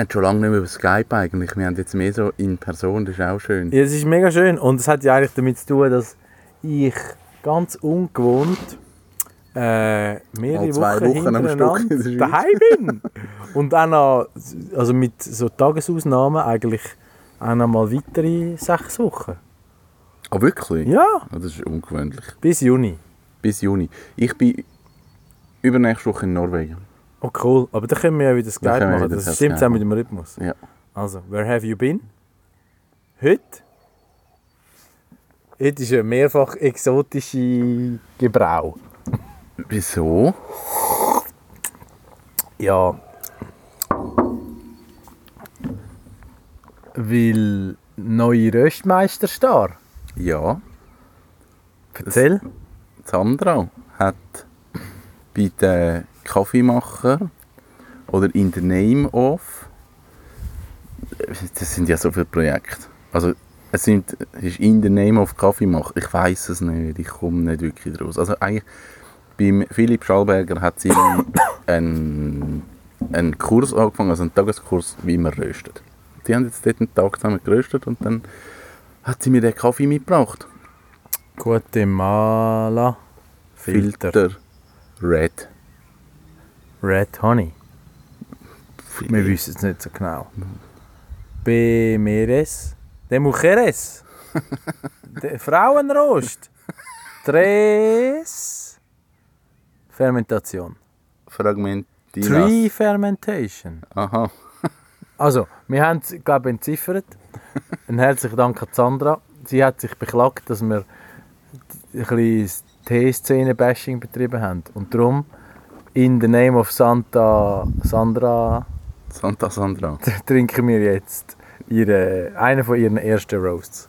haben schon lange nicht mehr über Skype eigentlich. Wir haben jetzt mehr so in Person, das ist auch schön. Ja, es ist mega schön und es hat ja eigentlich damit zu tun, dass ich ganz ungewohnt äh, mehrere zwei Wochen, Wochen am Stück daheim bin. und auch noch, also mit so Tagesausnahmen eigentlich auch noch mal weitere sechs Wochen. Ah, wirklich? Ja, Ah, Das ist ungewöhnlich. bis Juni. Bis Juni. Ich bin übernächste Woche in Norwegen. Oh cool, aber dann können wir ja wieder können wir machen. Das das stimmt auch mit dem Rhythmus. Ja. Also, where have you been? Heute? Heute ist eine mehrfach exotische Gebrauch. Wieso? Ja. Weil neue Röstmeister da. Ja. Erzähl. Sandra hat bei den Kaffeemacher oder in the name of das sind ja so viele Projekte. Also es sind es ist in the name of Kaffeemacher. Ich weiß es nicht, ich komme nicht wirklich draus. Also eigentlich beim Philipp Schallberger hat sie einen, einen Kurs angefangen, also einen Tageskurs, wie man röstet. Die haben jetzt dort einen Tag zusammen geröstet und dann hat sie mir den Kaffee mitgebracht. Guatemala Filter. Filter Red. Red Honey. Wir wissen es nicht so genau. Bemeres. De Mujeres. De Frauenrost. Tres. Fermentation. Fragmentinas. Tree Fermentation. Aha. Also, wir haben es, glaube ich, entziffert. Ein herzlichen Dank an Sandra. Sie hat sich beklagt, dass wir ein bisschen T-Szene-Bashing betrieben haben. Und darum, in the name of Santa Sandra, Santa Sandra. trinken wir jetzt ihre, einen von ihren ersten Roasts.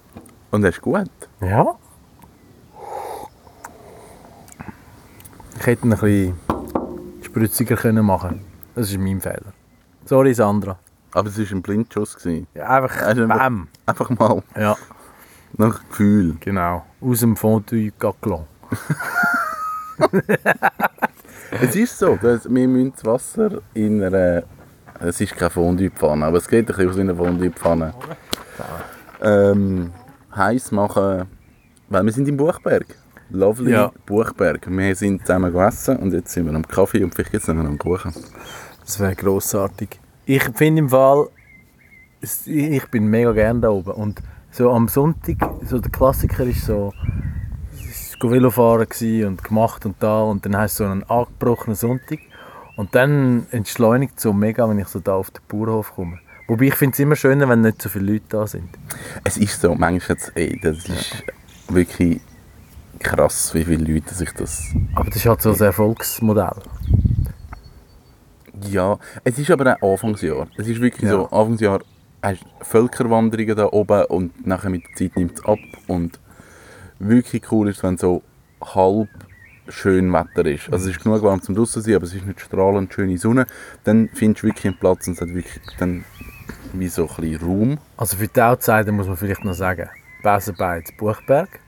Und das ist gut. Ja. Ich hätte ihn ein bisschen spritziger können machen Das ist mein Fehler. Sorry, Sandra. Aber es war ein Blindschuss. Ja, einfach Also, bam. Einfach mal Ja. nach Gefühl. Genau, aus dem Fondue Gaclon. Es ist so, dass wir müssen das Wasser in einer... Es ist keine Fondue-Pfanne, aber es geht ein bisschen aus wie eine Fondue-Pfanne. Ähm, heiß machen, weil wir sind im Buchberg. Lovely Ja. Buchberg. Wir sind zusammen gegessen und jetzt sind wir am Kaffee und vielleicht gibt es noch einen Kuchen. Das wäre grossartig. Ich finde im Fall, ich bin mega gerne da oben. Und so am Sonntag, so der Klassiker ist so, Velofahren und gemacht und da und dann hast du so einen angebrochenen Sonntag. Und dann entschleunigt es so mega, wenn ich so da auf den Bauernhof komme. Wobei ich finde es immer schöner, wenn nicht so viele Leute da sind. Es ist so, manchmal jetzt, ey, das ist wirklich krass, wie viele Leute sich das... Aber das ist halt so ein Erfolgsmodell. Ja, es ist aber auch Anfangsjahr. Es ist wirklich Ja. so, Anfangsjahr hast du Völkerwanderungen da oben und nachher mit der Zeit nimmt es ab und wirklich cool ist, wenn so halb schön Wetter ist. Also es ist genug warm zum draussen sein, aber es ist nicht strahlend schöne Sonne. Dann findest du wirklich einen Platz und es hat wirklich dann wie so ein bisschen Raum. Also für die Outsider muss man vielleicht noch sagen, Besenbeiz, Buchberg.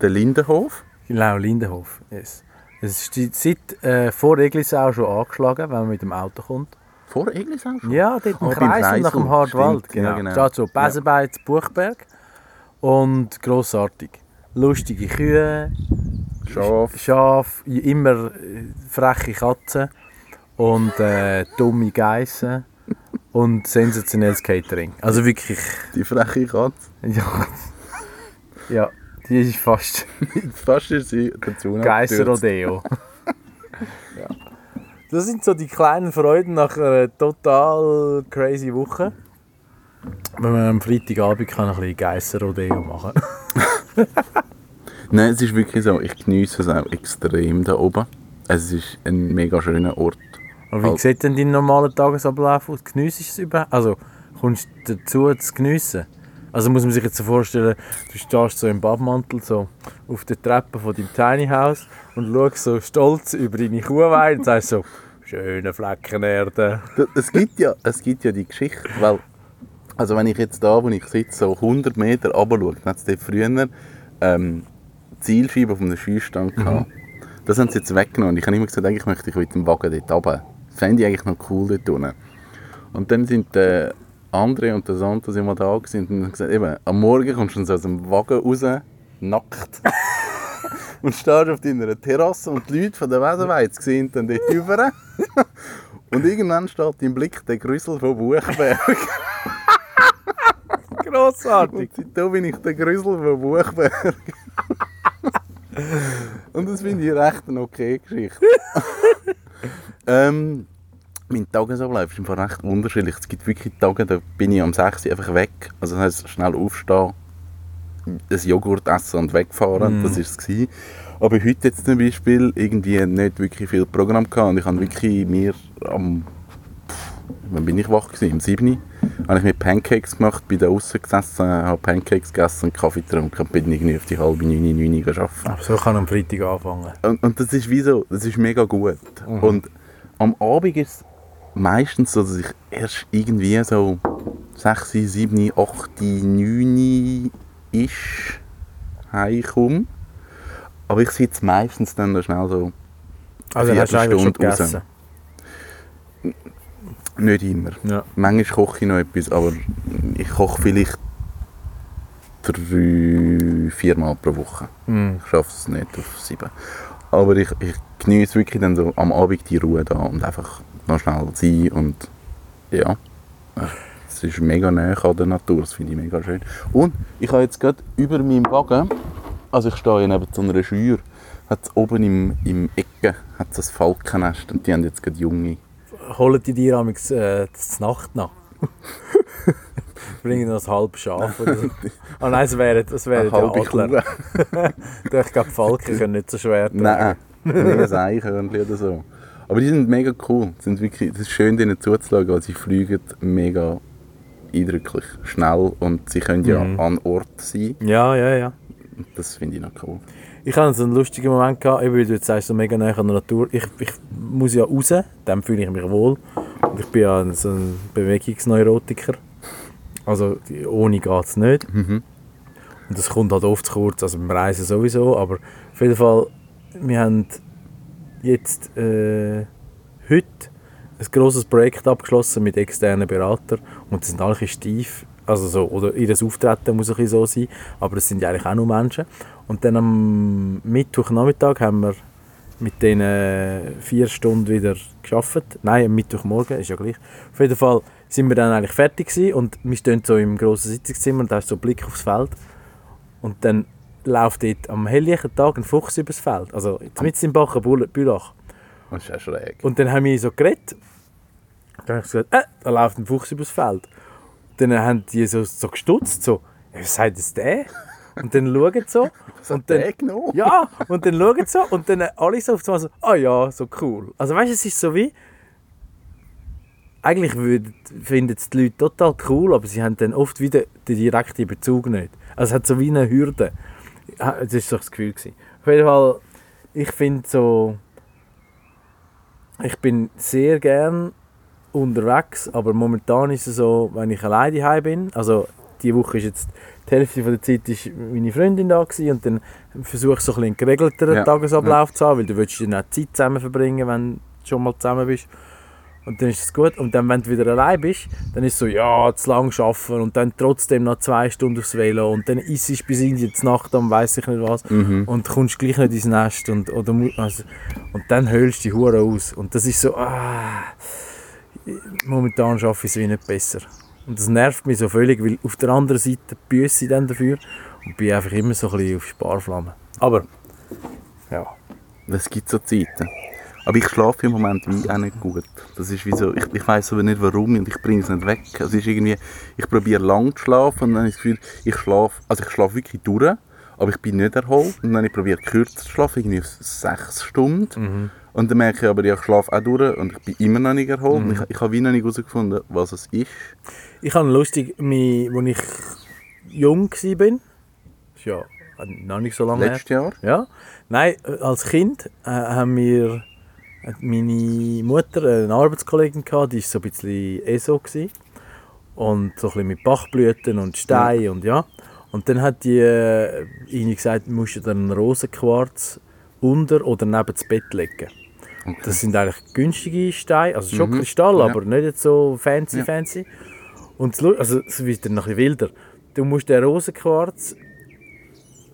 Der Lindenhof, Genau, Lindenhof. Yes. Es ist die- seit äh, vor Eglisau schon angeschlagen, wenn man mit dem Auto kommt. vor Eglisau schon? Ja, dort im beim Kreis und nach dem Hartwald. stimmt, ja, Genau. genau. Steht so Besenbeiz, Buchberg. Und grossartig. Lustige Kühe, Schaf. Schaf, immer äh, freche Katzen und äh, dumme Geissen und sensationelles Catering. Also wirklich, Die freche Katze. ja, ja die ist fast Fast ist sie dazu. Geisser-Rodeo. Das sind so die kleinen Freuden nach einer total crazy Woche. Wenn man am Freitagabend kann ein bisschen Geisser-Rodeo machen Nein, es ist wirklich so, ich genieße es auch extrem da oben. Es ist ein mega schöner Ort. Aber wie Also- sieht denn dein normaler Tagesablauf aus? Geniessest du es überhaupt? Also, kommst du dazu zu geniessen. Also muss man sich jetzt so vorstellen, du stehst so im Badmantel so auf der Treppe von deinem Tiny House und schaust so stolz über deine Kuhweide und sagst so, schöne Flecken Erde. Es gibt ja, es gibt ja die Geschichte, weil, also wenn ich jetzt da, wo ich sitze, so 100 Meter runter schaue, dann hat es dort früher ähm, Zielscheibe auf einem Schießstand gehabt. Das haben sie jetzt weggenommen. Ich habe immer gesagt, eigentlich möchte ich mit dem Wagen dort runter. Das fände ich eigentlich noch cool dort unten. Und dann sind der André und der Santo sind mal da gewesen und haben gesagt, eben, am Morgen kommst du so aus dem Wagen raus, nackt. und stehst auf deiner Terrasse und die Leute von der Wesenweiz sehen dann dort rüber. Und irgendwann steht im Blick der Grüssel von Buchberg. Grossartig! Und seitdem bin ich der Grüssel von Buchberg. Und das finde ich recht eine okay Geschichte. ähm, mein Tagesablauf ist einfach recht unterschiedlich. Es gibt wirklich Tage, da bin ich am 6 Uhr einfach weg. Also das heisst, schnell aufstehen, ein Joghurt essen und wegfahren. Das war es. gewesen. Aber heute jetzt zum Beispiel irgendwie nicht wirklich viel Programm gehabt. Und ich habe wirklich mir am Wann bin ich wach gewesen? Um 7 Uhr habe ich mir Pancakes gemacht, bin da außen gesessen, habe Pancakes gegessen und Kaffee getrunken und bin irgendwie auf die halbe 9, 9 Uhr arbeiten. Aber so kann am Freitag anfangen. Und, und das ist wie so, das ist mega gut. Und am Abend ist es meistens so, dass ich erst irgendwie so 6, 7, 8, 9 ist heimkomme. Aber ich sitze meistens dann schnell so Also schon Viertelstunde raus. gegessen. Nicht immer. Ja. Manchmal koche ich noch etwas, aber ich koche vielleicht drei, viermal pro Woche. Mm. Ich schaffe es nicht auf sieben. Aber ich, ich genieße wirklich dann so am Abend die Ruhe da und einfach noch schnell sein und ja. Es ist mega nah an der Natur, das finde ich mega schön. Und ich habe jetzt gerade über meinem Wagen, also ich stehe ja neben so einer Scheuer, hat oben im, im Ecke hat das Falkennest und die haben jetzt gerade Junge. Holen die dir amigs äh, Nacht nach? Bringen noch ein halbes Schaf oder so. Ah nein, das wäre das wäre der Adler. Ich glaube, Falken können nicht so schwer tragen. Nein, nicht ein Eichhörnchen oder so. Aber die sind mega cool. Die Sind wirklich, es ist schön, denen zuzuschauen, weil sie fliegen mega eindrücklich, schnell und sie können ja Mhm. an Ort sein. Ja, ja, ja. Das finde ich noch cool. Ich hatte so einen lustigen Moment, gehabt, eben, wie du jetzt sagst, so mega nah an der Natur. Ich, ich muss ja raus, dann fühle ich mich wohl. Und ich bin ja so ein Bewegungsneurotiker. Also ohne geht es nicht. Mhm. Und das kommt halt oft zu kurz, also beim Reisen sowieso. Aber auf jeden Fall, wir haben jetzt äh, heute ein grosses Projekt abgeschlossen mit externen Beratern. Und die sind alle steif. Also so, oder ihr Auftreten muss ein so sein, aber es sind ja eigentlich auch nur Menschen. Und dann am Mittwochnachmittag haben wir mit denen vier Stunden wieder geschafft. Nein, am Mittwochmorgen, ist ja gleich. Auf jeden Fall sind wir dann eigentlich fertig gewesen und wir stehen so im grossen Sitzungszimmer und da ist so ein Blick aufs Feld. Und dann läuft dort am helllichten Tag ein Fuchs übers Feld. Also mit im Bachen Bülach. Das ist ja schräg. Und dann haben wir so geredet. Dann habe ich gesagt, äh, da läuft ein Fuchs übers Feld. Dann haben die so, so gestutzt, so, was sagt das der? Und dann schauen sie so. und dann, ja, und dann schauen sie so und dann alle so auf einmal so, ah ja, so cool. Also weißt du, es ist so wie, eigentlich finden es die Leute total cool, aber sie haben dann oft wieder den direkten Bezug nicht. Also es hat so wie eine Hürde. Das war so das Gefühl. Gewesen. Auf jeden Fall, ich finde so, ich bin sehr gern unterwegs, aber momentan ist es so, wenn ich alleine daheim bin, also die Woche ist jetzt, die Hälfte von der Zeit ist meine Freundin da gewesen, und dann versuche ich so ein einen geregelteren Ja, Tagesablauf zu haben, weil du willst dann auch Zeit zusammen verbringen, wenn du schon mal zusammen bist. Und dann ist es gut. Und dann, wenn du wieder allein bist, dann ist es so, ja, zu lang arbeiten und dann trotzdem noch zwei Stunden aufs Velo und dann isst du bis in die Nacht am weiss ich nicht was und kommst gleich nicht ins Nest und, oder, also, und dann hölst du die Hure aus. Und das ist so, ah, momentan schaffe ich es wie nicht besser. Und das nervt mich so völlig, weil auf der anderen Seite büsse ich dann dafür und bin einfach immer so ein bisschen auf Sparflamme. Aber, ja. Es gibt so Zeiten. Aber ich schlafe im Moment wie auch nicht gut. Das ist wie so, ich, ich weiß aber nicht warum und ich bringe es nicht weg. Es ist irgendwie, ich probiere lang zu schlafen und dann habe ich das Gefühl, ich schlafe, also ich schlafe wirklich durch, aber ich bin nicht erholt. Und dann habe ich kürzer zu schlafen, irgendwie auf sechs Stunden. Und dann merke ich aber, ja, ich schlafe auch durch und ich bin immer noch nicht erholt. Mhm. Ich, ich habe wie noch nicht herausgefunden, was es ist. Ich habe lustig, mi- als ich jung war, ja noch nicht so lange her. Letztes Jahr. Ja. Nein, äh, als Kind äh, haben wir meine Mutter eine Arbeitskollegin gehabt, die war so ein bisschen ESO. Gewesen. Und so ein bisschen mit Bachblüten und Stein und ja. Und dann hat die äh, ihnen gesagt, du musst dir einen Rosenquarz unter oder neben das Bett legen. Das sind eigentlich günstige Steine, also schon Mhm. Kristall, Ja. aber nicht jetzt so fancy, Ja. fancy. Und das also, es wird dann noch ein bisschen wilder. Du musst den Rosenquarz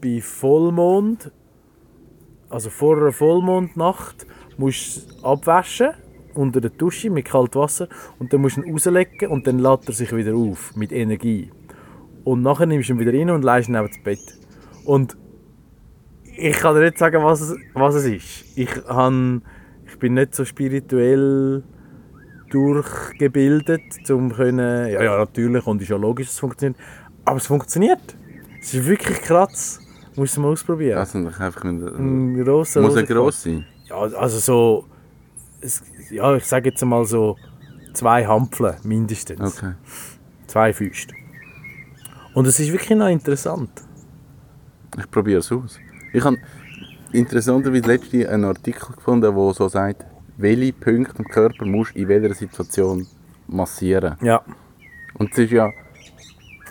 bei Vollmond, also vor einer Vollmondnacht, musst abwaschen unter der Dusche mit kaltem Wasser und dann musst du ihn rauslegen und dann lädt er sich wieder auf mit Energie. Und nachher nimmst du ihn wieder rein und legst ihn neben das Bett. Und ich kann dir nicht sagen, was es, was es ist. Ich, ich bin nicht so spirituell durchgebildet, um können, ja, ja natürlich und ist ja logisch, dass es funktioniert, aber es funktioniert. Es ist wirklich krass. Muss man mal ausprobieren. Also ich einfach mit, Ein grosser muss Rosenquarz. gross sein? Ja, also so, es, ja, ich sage jetzt mal so zwei Hampfeln mindestens. Okay. Zwei Füße. Und es ist wirklich noch interessant. Ich probiere es aus. Ich habe interessanterweise letztens einen Artikel gefunden, der so sagt, welche Punkte im Körper musst du in welcher Situation massieren. Ja. Und es ist ja,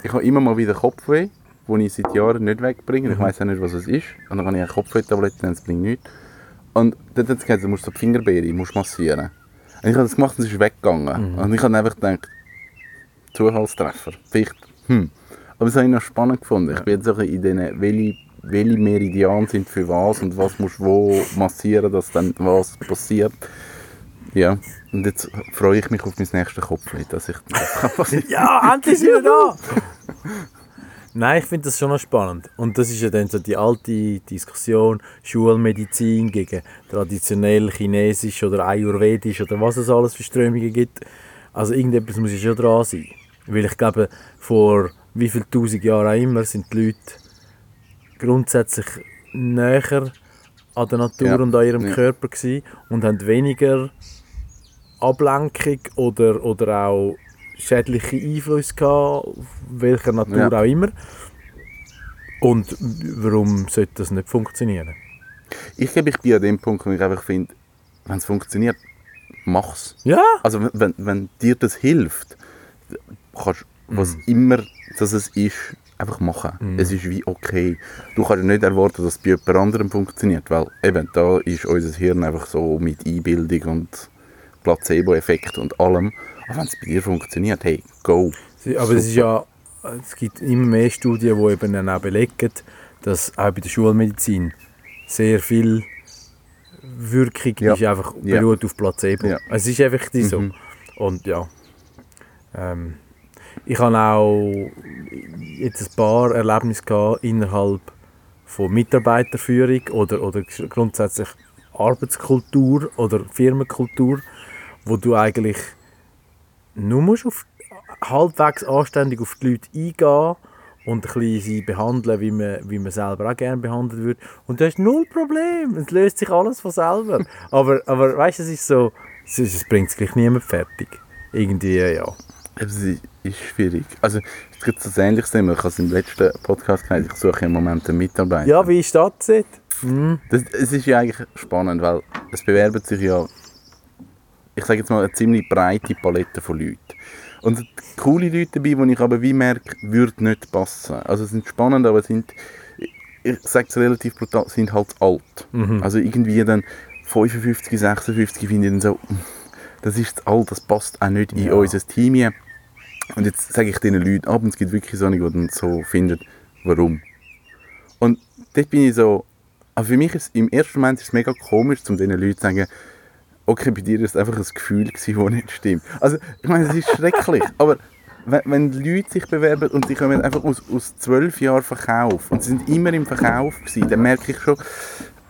ich habe immer mal wieder Kopfweh, den ich seit Jahren nicht wegbringe. Ich weiß auch nicht, was es ist. Und dann habe ich eine Kopfweh-Tablette und es bringt nichts. Und dann hat es gesagt, du musst so die Fingerbeere musst massieren. Und ich habe das gemacht und es ist weggegangen. Und ich habe einfach gedacht, Zufallstreffer, vielleicht, hm. Aber das habe ich noch spannend gefunden. Ich bin jetzt so in diesen, welche, welche Meridiane sind für was und was musst wo massieren, dass dann was passiert. Ja, und jetzt freue ich mich auf mein nächstes Kopfweh, dass ich das. Ja, endlich sind wir da! Nein, ich finde das schon noch spannend. Und das ist ja dann so die alte Diskussion Schulmedizin gegen traditionell chinesisch oder ayurvedisch oder was es alles für Strömungen gibt. Also irgendetwas muss ja schon dran sein. Weil ich glaube, vor wie viel tausend Jahren auch immer sind die Leute grundsätzlich näher an der Natur Ja, und an ihrem ja. Körper gewesen und haben weniger Ablenkung oder, oder auch schädliche Einflüsse gehabt, welcher Natur Ja. auch immer. Und warum sollte das nicht funktionieren? Ich glaube, ich bin an dem Punkt, wo ich einfach finde, wenn es funktioniert, mach's. Ja, Also wenn- wenn, wenn dir das hilft, kannst was Mhm. immer das es ist, einfach machen. Es ist wie okay. Du kannst nicht erwarten, dass es bei jemand anderem funktioniert, weil eben da ist unser Hirn einfach so mit Einbildung und Placebo-Effekt und allem. Aber wenn es bei dir funktioniert, hey, go. Aber es ist ja, es gibt immer mehr Studien, die eben dann auch belegen, dass auch bei der Schulmedizin sehr viel Wirkung Ja. ist einfach Ja. beruht auf Placebo. Ja. Es ist einfach so. Mhm. Und ja, ähm, ich habe auch jetzt ein paar Erlebnisse gehabt innerhalb von Mitarbeiterführung oder, oder grundsätzlich Arbeitskultur oder Firmenkultur, wo du eigentlich nur musst auf halbwegs anständig auf die Leute eingehen und ein bisschen sie behandeln, wie man, wie man selber auch gerne behandelt wird. Und du hast null Problem. Es löst sich alles von selber. aber, aber weißt du, es ist so, es, bringt es gleich niemand fertig. Irgendwie, ja. Es ist schwierig. Also es gibt das ähnliches Thema. Ich habe es im letzten Podcast gesagt, ich suche im Moment einen Mitarbeiter. Ja, wie ist das jetzt? Hm. Das, es ist ja eigentlich spannend, weil es bewerben sich ja, ich sage jetzt mal, eine ziemlich breite Palette von Leuten. Und es sind coole Leute dabei, die ich aber wie merke, würden nicht passen. Also es sind spannend, aber sind, ich sage es relativ brutal, sind halt alt. Also irgendwie dann 55, 56 finde ich dann so, das ist zu alt, das passt auch nicht in Ja. unser Team hier. Und jetzt sage ich diesen Leuten ab, und es gibt wirklich so einige, die dann so finden, warum. Und dort bin ich so, also für mich ist im ersten Moment ist es mega komisch, um diesen Leuten zu sagen, okay, bei dir ist es einfach ein Gefühl gewesen, das nicht stimmt. Also, ich meine, es ist schrecklich, aber wenn, wenn Leute sich bewerben und sie kommen einfach aus, aus zwölf Jahren Verkauf und sie sind immer im Verkauf gewesen, dann merke ich schon,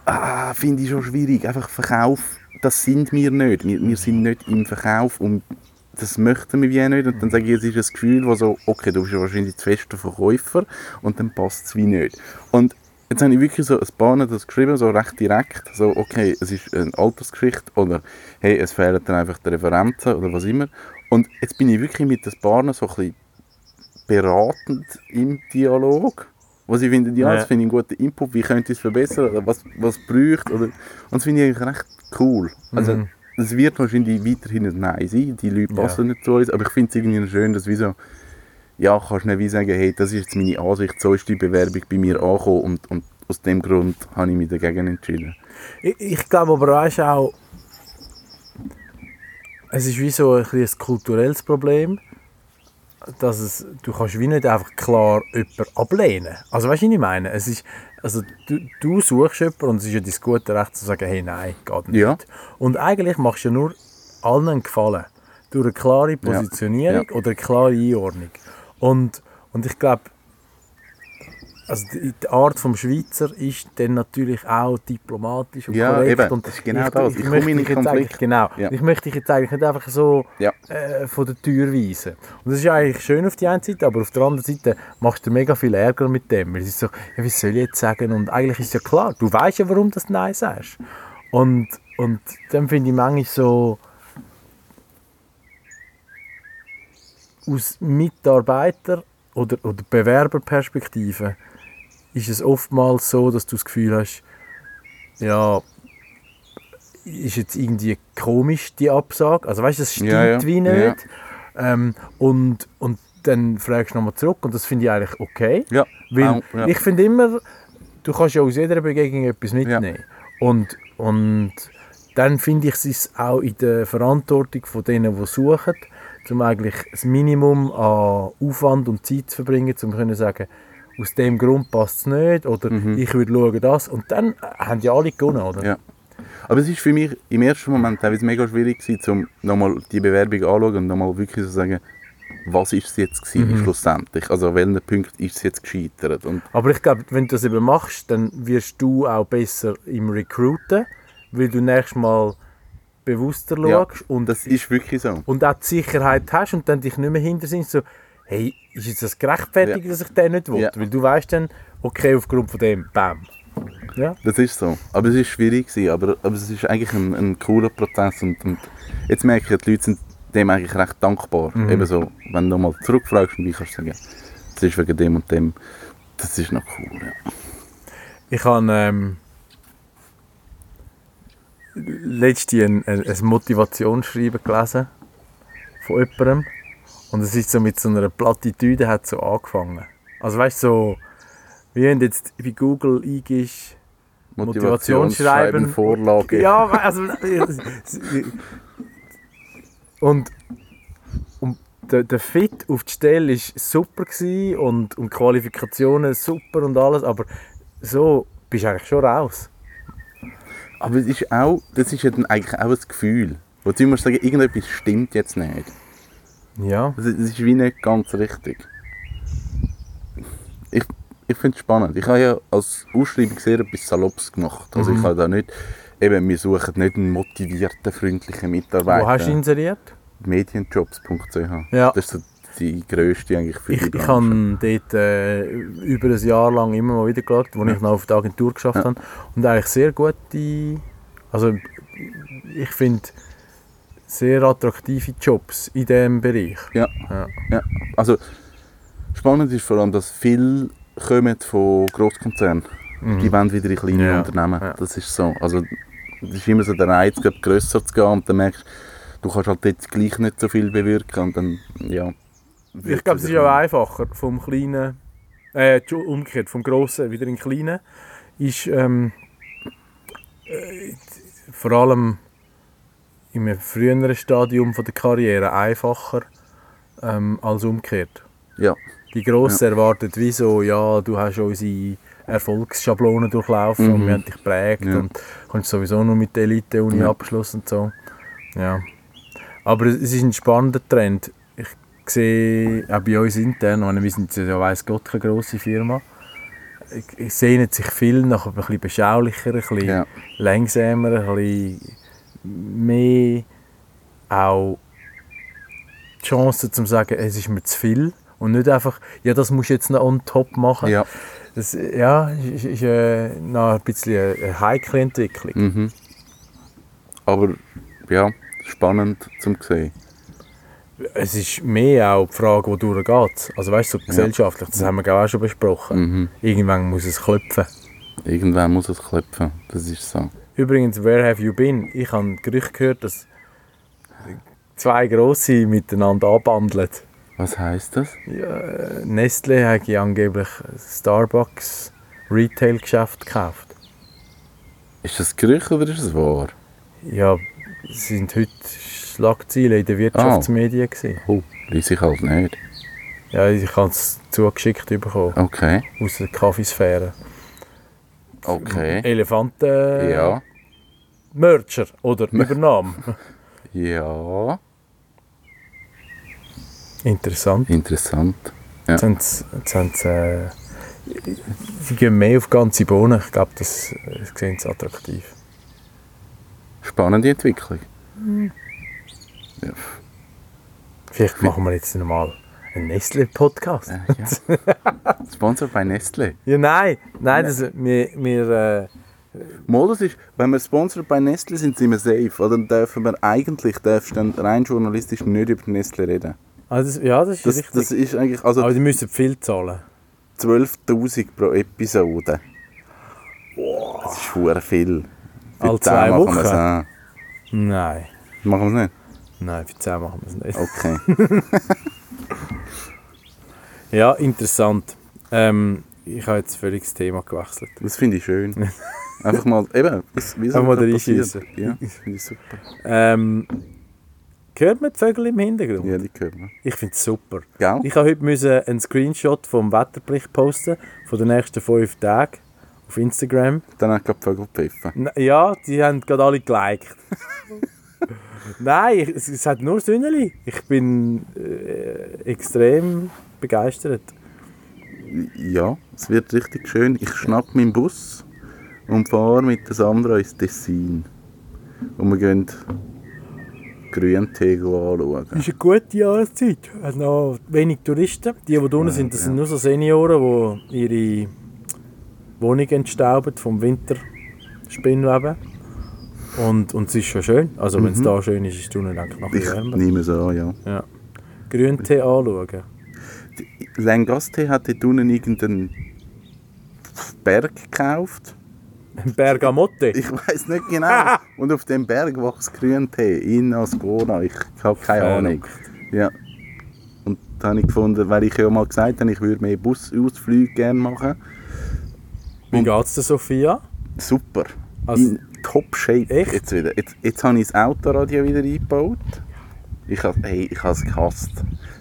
ah, finde ich schon schwierig, einfach Verkauf, das sind wir nicht. Wir, wir sind nicht im Verkauf und das möchten wir wie nicht. Und dann sage ich, es ist ein Gefühl, wo so, okay, du bist ja wahrscheinlich zu fester Verkäufer und dann passt es wie nicht. Und jetzt habe ich wirklich so ein paar das geschrieben, so recht direkt, so okay, es ist eine Altersgeschichte oder hey, es fehlen dann einfach die Referenzen oder was immer. Und jetzt bin ich wirklich mit den Paaren so ein bisschen beratend im Dialog. Was ich finde, ja, das finde ich einen guten Input, wie könnte ich es verbessern was, was bräuchte. Oder, und das finde ich eigentlich recht cool. Also, Mhm. Es wird wahrscheinlich weiterhin ein Nein sein, die Leute Ja. passen nicht zu uns, aber ich finde es irgendwie schön, dass wie so, ja, kannst nicht wie sagen, hey, das ist jetzt meine Ansicht, so ist die Bewerbung bei mir angekommen und, und aus dem Grund habe ich mich dagegen entschieden. Ich, ich glaube aber weißt du auch, es ist wie so ein, ein kulturelles Problem, dass es, du kannst wie nicht einfach klar jemanden ablehnen. Also weißt du, was ich meine? Es ist, also du, du suchst jemanden und es ist ja dein gute Recht zu sagen, hey, nein, geht nicht. Ja. Und eigentlich machst du ja nur allen einen Gefallen. Durch eine klare Positionierung Ja. oder eine klare Einordnung. Und, und ich glaube, also die, Art vom Schweizer ist dann natürlich auch diplomatisch und Ja, korrekt. eben, und das ist genau das. Ich komme möchte in dich einen jetzt eigentlich- Konflikt. Genau. Ja. Ich möchte dich jetzt eigentlich nicht einfach so Ja. äh, von der Tür weisen. Und das ist eigentlich schön auf die eine Seite, aber auf der anderen Seite machst du mega viel Ärger mit dem. Es ist so, ja, wie soll ich jetzt sagen? Und eigentlich ist ja klar, du weißt ja, warum du das Nein sagst. Und, und dann finde ich manchmal so, aus Mitarbeiter- oder, oder Bewerberperspektive ist es oftmals so, dass du das Gefühl hast, ja, ist jetzt irgendwie komisch, die Absage. Also weißt du, das stimmt Ja, ja. wie nicht. Ja. Ähm, und, und dann fragst du nochmal zurück und das finde ich eigentlich okay. Ja, Weil ich finde immer, du kannst ja aus jeder Begegnung etwas mitnehmen. Und, und dann finde ich es auch in der Verantwortung von denen, die suchen, um eigentlich das Minimum an Aufwand und Zeit zu verbringen, um zu sagen, aus dem Grund passt es nicht oder ich würde schauen das. Und dann haben ja alle gewonnen, oder? Mhm. Ja. Aber es ist für mich im ersten Moment teilweise mega schwierig gewesen, um nochmal die Bewerbung anzuschauen und nochmal wirklich zu sagen, was ist es jetzt gewesen, Mhm. schlussendlich? Also an welchen Punkt ist es jetzt gescheitert? Und Aber ich glaube, wenn du das eben machst, dann wirst du auch besser im Recruiten, weil du nächstes Mal bewusster Ja, schaust und, das ist wirklich so. und auch die Sicherheit hast und dann dich nicht mehr hinter sind, so, hey, ist jetzt das gerechtfertigt, Ja. dass ich den nicht will? Ja. Weil du weißt dann, okay, aufgrund von dem, bam. Ja? Das ist so. Aber es ist schwierig gewesen, aber, aber es ist eigentlich ein, ein cooler Prozess und, und jetzt merke ich, die Leute sind dem eigentlich recht dankbar. Mhm. Eben so, wenn du nochmal zurückfragst und wie kannst du sagen, das ist wegen dem und dem, das ist noch cool. Ja. Ich habe ähm, letztens ein, ein, ein Motivationsschreiben gelesen von jemandem und es ist so mit so einer Plattitüde hat so angefangen. Also weißt du, so, wie wenn du jetzt bei Google eingibst, Motivationsschreiben. Vorlage. Ja, also. und, und der, der Fit auf die Stelle war super gewesen und, und Qualifikationen super und alles, aber so bist du eigentlich schon raus. Aber es ist auch, das ist ja dann eigentlich auch ein Gefühl. Wo du immer sagen, irgendetwas stimmt jetzt nicht. Ja. Das ist, wie nicht ganz richtig. Ich, ich finde es spannend. Ich habe ja als Ausschreibung sehr etwas Salopps gemacht. Also Mhm. ich habe da nicht, eben, wir suchen nicht einen motivierten, freundlichen Mitarbeiter. Wo hast du inseriert? Medienjobs.ch. Ja. Das ist die grösste eigentlich für Ich, die ich Branche. habe dort äh, über ein Jahr lang immer mal wieder geschaut, als ich noch auf der Agentur geschafft Ja. habe. Und eigentlich sehr gute, also ich finde sehr attraktive Jobs in diesem Bereich. Ja. Ja. ja. Also, spannend ist vor allem, dass viele kommen von Grosskonzernen. Die wollen wieder in kleine Mhm. Ja, Unternehmen. ja. Das ist so. Also, das ist immer so der Reiz, gerade grösser zu gehen und dann merkst du, du kannst halt jetzt gleich nicht so viel bewirken und dann, ja. Ich glaube, es ist auch einfacher vom kleinen, äh, umgekehrt, vom grossen wieder in den kleinen, ist ähm, äh, vor allem in einem früheren Stadium von der Karriere einfacher ähm, als umgekehrt. Ja, Die Grossen erwarten wie so, ja, du hast unsere Erfolgsschablonen durchlaufen und wir haben dich geprägt Ja. und kommst sowieso nur mit der Elite-Uni Ja. abgeschlossen und so. Ja. Aber es ist ein spannender Trend. Ich sehe auch bei uns intern, meine, wir sind ja weiss Gott keine grosse Firma, sehnt sich viel nach ein bisschen beschaulicher, ein bisschen Ja. langsamer, ein bisschen mehr auch die Chance zu sagen, es ist mir zu viel Und nicht einfach, ja, das musst du jetzt noch on top machen. Ja. Das ja, ist, ist äh, noch ein bisschen eine heikle Entwicklung. Mhm. Aber ja, spannend zum sehen. Es ist mehr auch die Frage, wo durchgeht. Also weißt du, so gesellschaftlich, das haben wir ich, auch schon besprochen. Mhm. Irgendwann muss es klopfen. Irgendwann muss es klopfen. Das ist so. Übrigens, Where Have You Been? Ich habe Gerücht gehört, dass zwei Grosse miteinander anbandeln. Was heißt das? Ja, äh, Nestle hat ja angeblich ein Starbucks Retail-Geschäft gekauft. Ist das Gerücht oder ist es wahr? Ja, es sind heute Schlagzeilen in den Wirtschaftsmedien. gewesen. Oh, lese ich halt nicht. Ja, ich habe es zugeschickt bekommen, Okay. aus der Kaffeesphäre. Okay. Elefanten... Ja. Merger oder Übernahme. Ja. Interessant. Interessant. Ja. Jetzt haben sie, jetzt haben sie, äh, sie gehen mehr auf ganze Bohnen. Ich glaube, das, das sehen sie attraktiv. Spannende Entwicklung. Ja. Vielleicht machen wir jetzt nochmal einen Nestle-Podcast. Äh, ja. Sponsor bei Nestle. Ja, nein, nein, das, wir, wir äh, Mal, das ist, wenn wir Sponsor bei Nestle sind, sind wir safe. Oder dann dürfen wir eigentlich, darfst dann rein journalistisch nicht über Nestle reden. also das, ja, das ist Das, richtig. das ist eigentlich, also Aber die müssen viel zahlen. 12'000 pro Episode. Das ist verdammt viel. Für 10 zwei Wochen? Nein, Machen wir es nicht? nein, für 10 machen wir es nicht. Okay. Ja, interessant. Ähm, ich habe jetzt völlig das Thema gewechselt. Das finde ich schön. Einfach mal, eben, wie Einfach mal da reinschiessen. passiert. Ja, das finde ich super. Ähm, hört man die Vögel im Hintergrund? Ja, die können wir. Ich finde es super. Gell? Ich habe heute müssen einen Screenshot vom Wetterbericht posten, von den nächsten fünf Tagen auf Instagram. Dann hat gerade die Vögel gepfiffen. Ja, die haben gerade alle geliked. Nein, ich- es, es hat nur Sünneli. Ich bin äh, extrem begeistert. Ja, es wird richtig schön. Ich schnapp meinen Bus und fahre mit der Sandra ins Tessin. Und wir gehen Grüntegel anschauen. Es ist eine gute Jahreszeit. Es hat noch wenig Touristen. Die, die unten sind, das sind nur so Senioren, die ihre Wohnung entstauben vom Winterspinnweben. Und, und es ist schon schön. Also wenn es da schön ist, ist es unten eigentlich noch Ich wärmer. nehme es an, ja. Ja. Grüntee anschauen. Langaste hat dort unten irgendeinen Berg gekauft. Bergamotte. Ich weiß nicht genau. Und auf dem Berg wächst Grüntee in Ascona. Ich habe keine Ahnung. Ja. Und da habe ich gefunden, weil ich ja mal gesagt habe, ich würde mehr Busausflüge gerne machen. Wie geht es der Sophia? Super. Also- in top shape Echt? jetzt wieder. Jetzt, jetzt habe ich das Autoradio wieder eingebaut. Ich habe hey, ich es gehasst.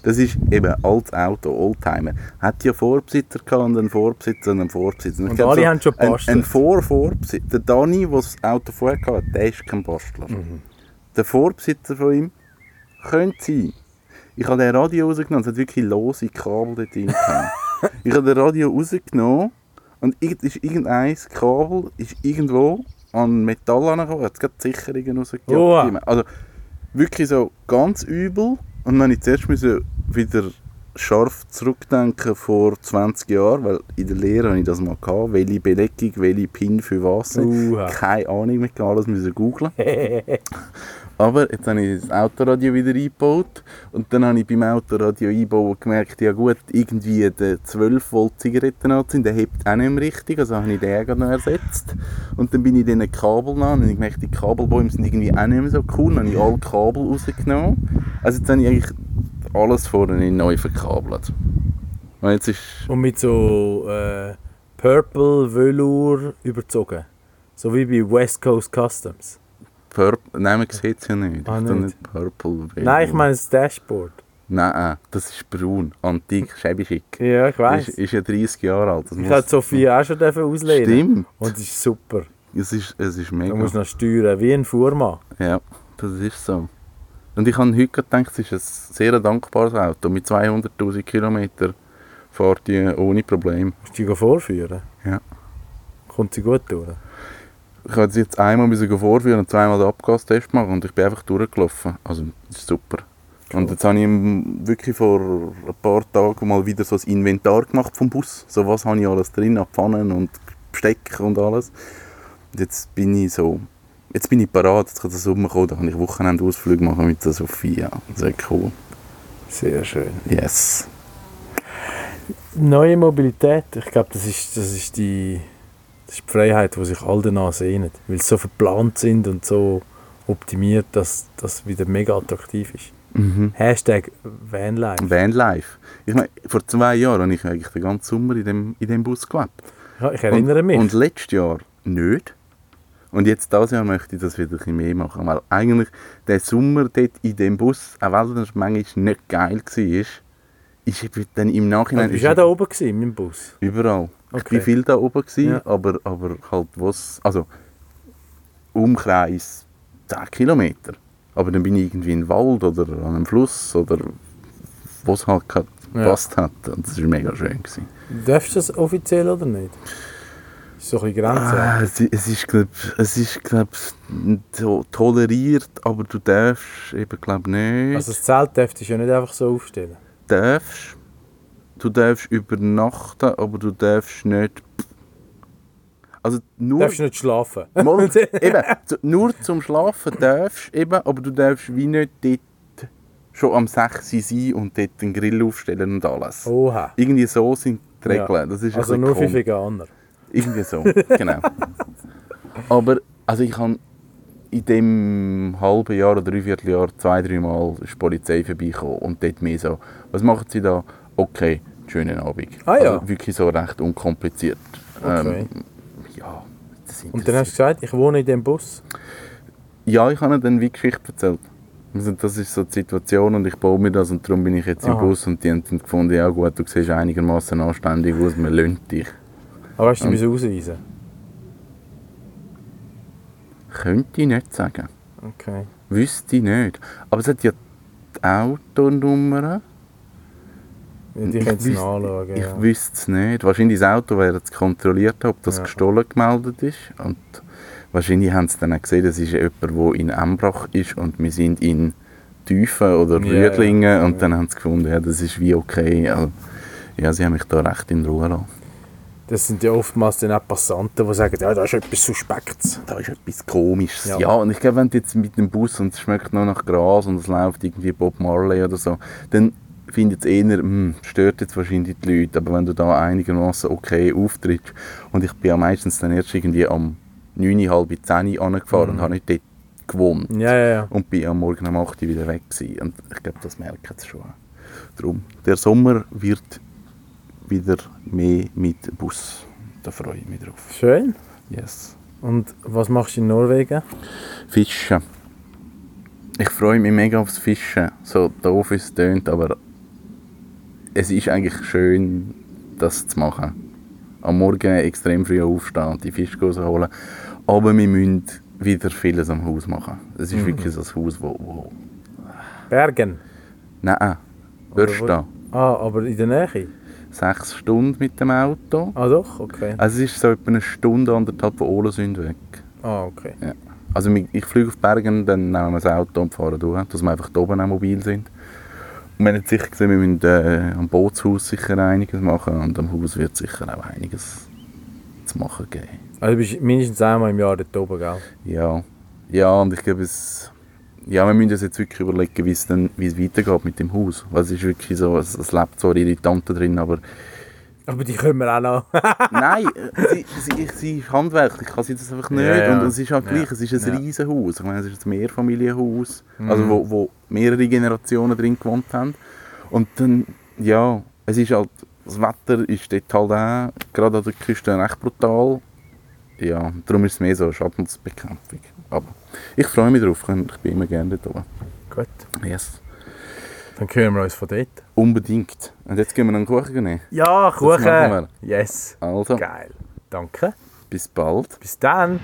Das ist eben altes Auto, Oldtimer. Hat ja Vorbesitzer gehabt und einen Vorbesitzer und einen Vorbesitzer. Und glaub, alle haben schon ein, gebastelt. ein Vor-Vorbesitzer. Der Dani, der das Auto vorher hatte, der ist kein Bastler. Mhm. Der Vorbesitzer von ihm könnte sein. Ich habe den Radio rausgenommen, es hat wirklich lose Kabel dort drin. ich habe den Radio rausgenommen und irgend- ist irgendein Kabel ist irgendwo an Metall angekommen, hat gerade die Sicherungen rausgejagt. Oha. Also wirklich so ganz übel. Und dann ich zuerst müssen wieder scharf zurückdenken vor 20 Jahren, weil in der Lehre hatte ich das mal gehabt, welche Belegung, welche Pin für was. Uha. Keine Ahnung mehr, alles müssen googlen. Aber jetzt habe ich das Autoradio wieder eingebaut und dann habe ich beim Autoradio einbauen gemerkt, ja gut, irgendwie der 12 Volt Zigarettenanzünder, der hebt auch nicht mehr richtig, also habe ich den gerade noch ersetzt. Und dann bin ich diesen Kabel an und ich gemerkt, die Kabelbäume sind irgendwie auch nicht mehr so cool, dann habe ich alle Kabel rausgenommen. Also jetzt habe ich eigentlich alles vorne neu verkabelt. Und jetzt ist, Und mit so äh, Purple Velour überzogen. So wie bei West Coast Customs. Purple, nein, man sieht es ja nicht. Ah, ich nicht? nicht Purple. Nein, ich meine das Dashboard. Nein, das ist braun, antik, schäbig. Ja, ich Ist, weiß. ist ja 30 Jahre alt. Das Ich muss- habe Sophia auch schon auslehnen. Stimmt. Und es ist super. Es ist, es ist Du mega. musst noch steuern, wie ein Fuhrmann. Ja, das ist so. Und ich habe heute gedacht, es ist ein sehr dankbares Auto. Mit 200'000 Kilometern fährt die ohne Problem. Musst du die vorführen? Ja. Kommt sie gut durch? Ich habe jetzt einmal müssen vorführen und zweimal den Abgastest machen und ich bin einfach durchgelaufen. Also, das ist super. Und jetzt habe ich ihm wirklich vor ein paar Tagen mal wieder so ein Inventar gemacht vom Bus. So was habe ich alles drin, an Pfannen und Besteck und alles. Und jetzt bin ich so, jetzt bin ich parat, jetzt kann der Sommer kommen, da kann ich Wochenendausflüge machen mit der Sophia. Das wäre cool. Sehr schön. Yes. Neue Mobilität, ich glaube, das ist, das, ist die, das ist die Freiheit, die sich alle danach sehnen. Weil sie so verplant sind und so optimiert, dass das wieder mega attraktiv ist. Mhm. Hashtag Vanlife. Vanlife. Ich meine, vor zwei Jahren habe ich eigentlich den ganzen Sommer in dem, in dem Bus gelebt. Ja, ich erinnere und, mich. Und letztes Jahr nicht. Und jetzt dieses Jahr möchte ich das wieder ein bisschen mehr machen. Weil eigentlich der Sommer dort in dem Bus, auch wenn er manchmal nicht geil war, ist dann im Nachhinein... du bist auch da oben gewesen, meinem Bus. Überall. Ich Okay. war viel da oben, gewesen, Ja. aber, aber halt was... Also Umkreis 10 Kilometer. Aber dann bin ich irgendwie in den Wald oder an einem Fluss oder wo es halt gerade Ja. gepasst hat. Und das war mega schön. Gewesen. Darfst du das offiziell oder nicht? Ist so ein bisschen Grenze. Ah, es, es ist, glaub, es ist glaub, to toleriert, aber du darfst eben glaub nicht. Also das Zelt darfst du ja nicht einfach so aufstellen. darfst, du darfst übernachten, aber du darfst nicht. Also Du nur, darfst nicht schlafen. Mal, eben, nur zum Schlafen darfst eben, aber du darfst wie nicht dort schon am 6 Uhr sein und dort den Grill aufstellen und alles. Oha. Irgendwie so sind die Ja. Regeln. Das ist ein Also nur für. Veganer. Irgendwie so, genau. Aber also ich habe in dem halben Jahr oder dreiviertel Jahr zwei, dreimal ist die Polizei vorbeigekommen und dort mehr so, was machen Sie da? Okay, schönen Abend. Ah, ja. Also wirklich so recht unkompliziert. Okay. Ähm, ja, Und dann hast du gesagt, ich wohne in dem Bus. ja, ich habe ihnen dann wie Geschichte erzählt. Also das ist so die Situation und ich baue mir das und darum bin ich jetzt im Aha. Bus und die haben dann gefunden, ja gut, du siehst einigermaßen anständig aus, man löhnt dich. Aber hast du Ähm. mich ausweisen? Könnte ich nicht sagen. Okay. Wüsste ich nicht. Aber es hat ja die Autonummer. Die Ich können es wüs- nachschauen. Ich wüsste es nicht. Wahrscheinlich das Auto wäre es kontrolliert, ob das Ja. gestohlen gemeldet ist. Und wahrscheinlich haben sie dann auch gesehen, das ist jemand, der in Embrach ist und wir sind in Tüfen oder Rüdlingen. ja. Und dann haben sie gefunden, ja, das ist wie okay. Also, ja, sie haben mich da recht in Ruhe gelassen. Das sind ja oftmals dann auch Passanten, die sagen, ja, da ist etwas Suspektes. Da ist etwas Komisches. Ja. Ja, und ich glaube, wenn du jetzt mit dem Bus und es schmeckt nur nach Gras und es läuft irgendwie Bob Marley oder so, dann finde es eher, hm, stört jetzt wahrscheinlich die Leute. Aber wenn du da einigermaßen okay auftrittst und ich bin ja meistens dann erst irgendwie am 9, halb 10 angefahren Mhm. und habe nicht dort gewohnt. Ja, ja, ja. Und bin am Morgen um 8 Uhr wieder weg gewesen. Und ich glaube, das merken sie schon. Darum, der Sommer wird wieder mehr mit Bus. Da freue ich mich drauf. Schön. Yes. Und was machst du in Norwegen? Fischen. Ich freue mich mega aufs Fischen. So doof es tönt, aber es ist eigentlich schön, das zu machen. Am Morgen extrem früh aufstehen und die Fische holen. Aber wir müssen wieder vieles am Haus machen. Es ist wirklich so ein Haus, wo... wo Bergen. nein, Oder Börsta. Ah, aber in der Nähe? Sechs Stunden mit dem Auto. Ah, doch, okay. Also es ist so etwa eine Stunde, anderthalb von Ohlensund weg. Ah, okay. Ja. Also ich fliege auf Bergen, dann nehmen wir das Auto und fahren durch, dass wir einfach da oben auch mobil sind. Wir haben jetzt sicher gesehen, wir müssen äh, am Bootshaus sicher einiges machen und am Haus wird sicher auch einiges zu machen geben. Also du bist mindestens einmal im Jahr dort oben, gell? Ja, ja und ich glaube, es, ja, wir müssen uns jetzt wirklich überlegen, wie es, weitergeht mit dem Haus. Weil es ist wirklich so, es, es lebt zwar Irritanten drin, aber Aber die können wir auch noch. Nein, sie, sie, sie ist handwerklich, kann sie das einfach nicht. Ja, ja. Und es ist halt Ja. gleich, es ist ein Ja. riesen Haus. Ich meine, es ist ein Mehrfamilienhaus, Mhm. also wo, wo mehrere Generationen drin gewohnt haben. Und dann, ja, es ist halt, das Wetter ist dort halt auch, gerade an der Küste, recht brutal. Ja, darum ist es mehr so Schadensbekämpfung. Aber ich freue mich drauf, ich bin immer gerne dort oben. Gut, Yes. Dann hören wir uns von dort. Unbedingt. Und jetzt gehen wir einen Kuchen nehmen. Ja, Kuchen! Yes! Also, Geil. Danke. bis bald. Bis dann.